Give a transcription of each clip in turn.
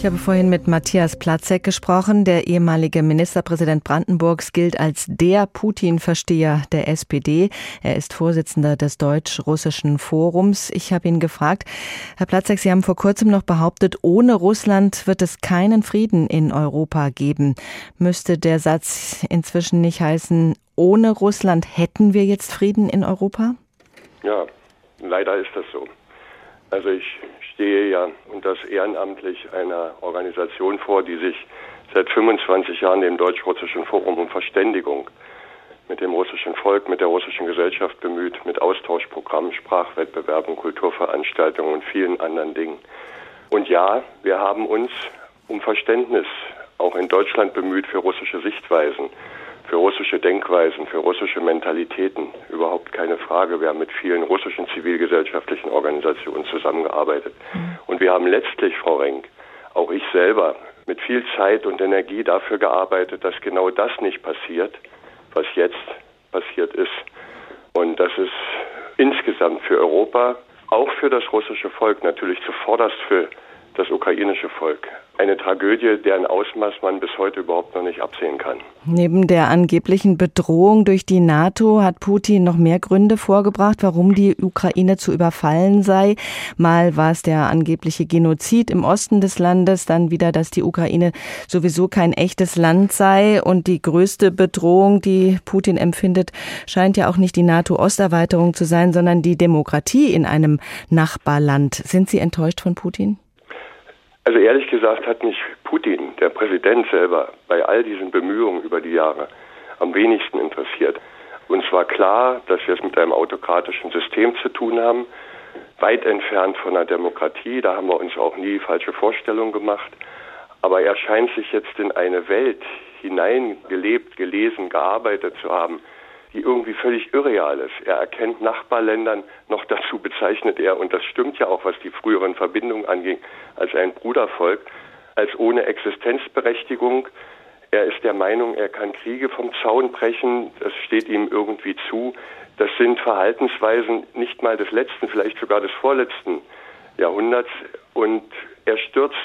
Ich habe vorhin mit Matthias Platzek gesprochen. Der ehemalige Ministerpräsident Brandenburgs gilt als der Putin-Versteher der SPD. Er ist Vorsitzender des Deutsch-Russischen Forums. Ich habe ihn gefragt, Herr Platzek, Sie haben vor kurzem noch behauptet, ohne Russland wird es keinen Frieden in Europa geben. Müsste der Satz inzwischen nicht heißen, ohne Russland hätten wir jetzt Frieden in Europa? Ja, leider ist das so. Also ich stehe ja und das ehrenamtlich einer Organisation vor, die sich seit 25 Jahren dem Deutsch-Russischen Forum um Verständigung mit dem russischen Volk, mit der russischen Gesellschaft bemüht, mit Austauschprogrammen, Sprachwettbewerben, Kulturveranstaltungen und vielen anderen Dingen. Und ja, wir haben uns um Verständnis auch in Deutschland bemüht für russische Sichtweisen, für russische Denkweisen, für russische Mentalitäten. Überhaupt keine Frage. Wir haben mit vielen russischen zivilgesellschaftlichen Organisationen zusammengearbeitet. Mhm. Und wir haben letztlich, Frau Renk, auch ich selber, mit viel Zeit und Energie dafür gearbeitet, dass genau das nicht passiert, was jetzt passiert ist. Und das ist insgesamt für Europa, auch für das russische Volk, natürlich zuvorderst für das ukrainische Volk eine Tragödie, deren Ausmaß man bis heute überhaupt noch nicht absehen kann. Neben der angeblichen Bedrohung durch die NATO hat Putin noch mehr Gründe vorgebracht, warum die Ukraine zu überfallen sei. Mal war es der angebliche Genozid im Osten des Landes, dann wieder, dass die Ukraine sowieso kein echtes Land sei und die größte Bedrohung, die Putin empfindet, scheint ja auch nicht die NATO-Osterweiterung zu sein, sondern die Demokratie in einem Nachbarland. Sind Sie enttäuscht von Putin? Also ehrlich gesagt hat mich Putin, der Präsident selber, bei all diesen Bemühungen über die Jahre am wenigsten interessiert. Uns war klar, dass wir es mit einem autokratischen System zu tun haben, weit entfernt von einer Demokratie. Da haben wir uns auch nie falsche Vorstellungen gemacht. Aber er scheint sich jetzt in eine Welt hineingelebt, gelesen, gearbeitet zu haben, die irgendwie völlig irreal ist. Er erkennt Nachbarländern, noch dazu bezeichnet er, und das stimmt ja auch, was die früheren Verbindungen anging, als ein Brudervolk, als ohne Existenzberechtigung. Er ist der Meinung, er kann Kriege vom Zaun brechen, das steht ihm irgendwie zu. Das sind Verhaltensweisen nicht mal des letzten, vielleicht sogar des vorletzten Jahrhunderts. Und er stürzt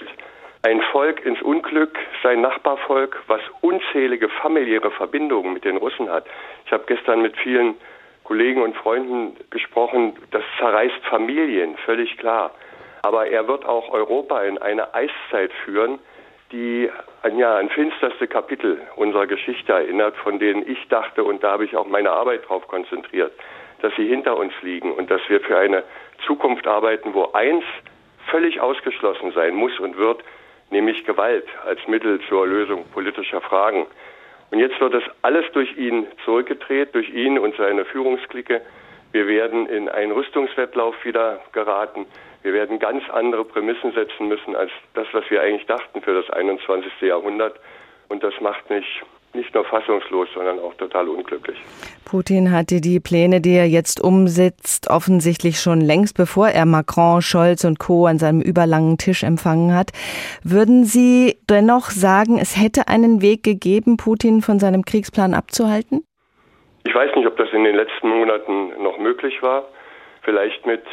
ein Volk ins Unglück, sein Nachbarvolk, was unzählige familiäre Verbindungen mit den Russen hat. Ich habe gestern mit vielen Kollegen und Freunden gesprochen, das zerreißt Familien, völlig klar. Aber er wird auch Europa in eine Eiszeit führen, die an ja, ein finsterste Kapitel unserer Geschichte erinnert, von denen ich dachte, und da habe ich auch meine Arbeit darauf konzentriert, dass sie hinter uns liegen und dass wir für eine Zukunft arbeiten, wo eins völlig ausgeschlossen sein muss und wird, nämlich Gewalt als Mittel zur Lösung politischer Fragen. Und jetzt wird das alles durch ihn zurückgedreht, durch ihn und seine Führungsklicke. Wir werden in einen Rüstungswettlauf wieder geraten. Wir werden ganz andere Prämissen setzen müssen als das, was wir eigentlich dachten für das 21. Jahrhundert. Und das macht mich nicht nur fassungslos, sondern auch total unglücklich. Putin hatte die Pläne, die er jetzt umsetzt, offensichtlich schon längst, bevor er Macron, Scholz und Co. an seinem überlangen Tisch empfangen hat. Würden Sie dennoch sagen, es hätte einen Weg gegeben, Putin von seinem Kriegsplan abzuhalten? Ich weiß nicht, ob das in den letzten Monaten noch möglich war. Vielleicht mit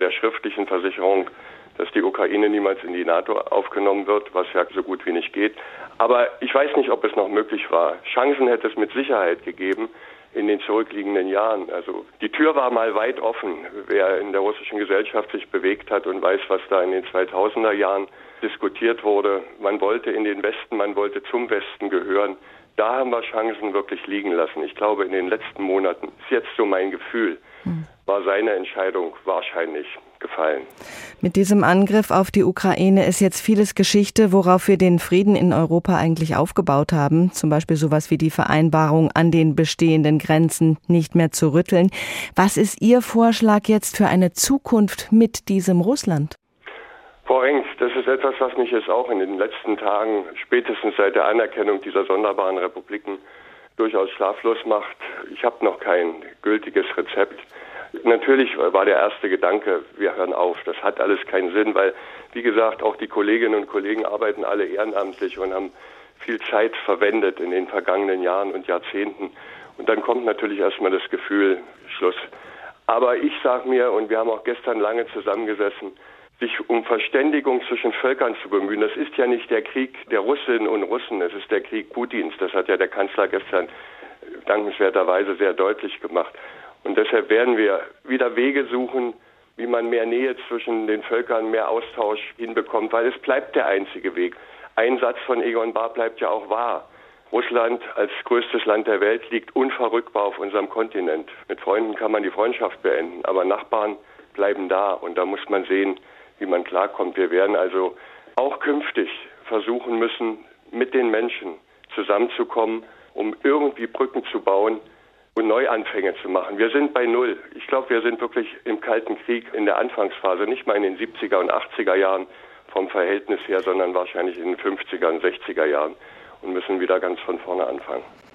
der schriftlichen Versicherung, dass die Ukraine niemals in die NATO aufgenommen wird, was ja so gut wie nicht geht. Aber ich weiß nicht, ob es noch möglich war. Chancen hätte es mit Sicherheit gegeben in den zurückliegenden Jahren. Also die Tür war mal weit offen. Wer in der russischen Gesellschaft sich bewegt hat und weiß, was da in den 2000er Jahren diskutiert wurde, man wollte in den Westen, man wollte zum Westen gehören. Da haben wir Chancen wirklich liegen lassen. Ich glaube, in den letzten Monaten ist jetzt so mein Gefühl, hm. War seine Entscheidung wahrscheinlich gefallen. Mit diesem Angriff auf die Ukraine ist jetzt vieles Geschichte, worauf wir den Frieden in Europa eigentlich aufgebaut haben. Zum Beispiel sowas wie die Vereinbarung an den bestehenden Grenzen nicht mehr zu rütteln. Was ist Ihr Vorschlag jetzt für eine Zukunft mit diesem Russland? Frau Engst, das ist etwas, was mich jetzt auch in den letzten Tagen, spätestens seit der Anerkennung dieser sonderbaren Republiken, durchaus schlaflos macht. Ich habe noch kein gültiges Rezept. Natürlich war der erste Gedanke, wir hören auf. Das hat alles keinen Sinn, weil, wie gesagt, auch die Kolleginnen und Kollegen arbeiten alle ehrenamtlich und haben viel Zeit verwendet in den vergangenen Jahren und Jahrzehnten. Und dann kommt natürlich erstmal das Gefühl, Schluss. Aber ich sage mir, und wir haben auch gestern lange zusammengesessen, sich um Verständigung zwischen Völkern zu bemühen. Das ist ja nicht der Krieg der Russinnen und Russen, es ist der Krieg Putins. Das hat ja der Kanzler gestern dankenswerterweise sehr deutlich gemacht. Und deshalb werden wir wieder Wege suchen, wie man mehr Nähe zwischen den Völkern, mehr Austausch hinbekommt, weil es bleibt der einzige Weg. Ein Satz von Egon Bahr bleibt ja auch wahr. Russland als größtes Land der Welt liegt unverrückbar auf unserem Kontinent. Mit Freunden kann man die Freundschaft beenden, aber Nachbarn bleiben da und da muss man sehen, wie man klarkommt. Wir werden also auch künftig versuchen müssen, mit den Menschen zusammenzukommen, um irgendwie Brücken zu bauen und Neuanfänge zu machen. Wir sind bei Null. Ich glaube, wir sind wirklich im Kalten Krieg in der Anfangsphase, nicht mal in den 70er und 80er Jahren vom Verhältnis her, sondern wahrscheinlich in den 50er und 60er Jahren und müssen wieder ganz von vorne anfangen.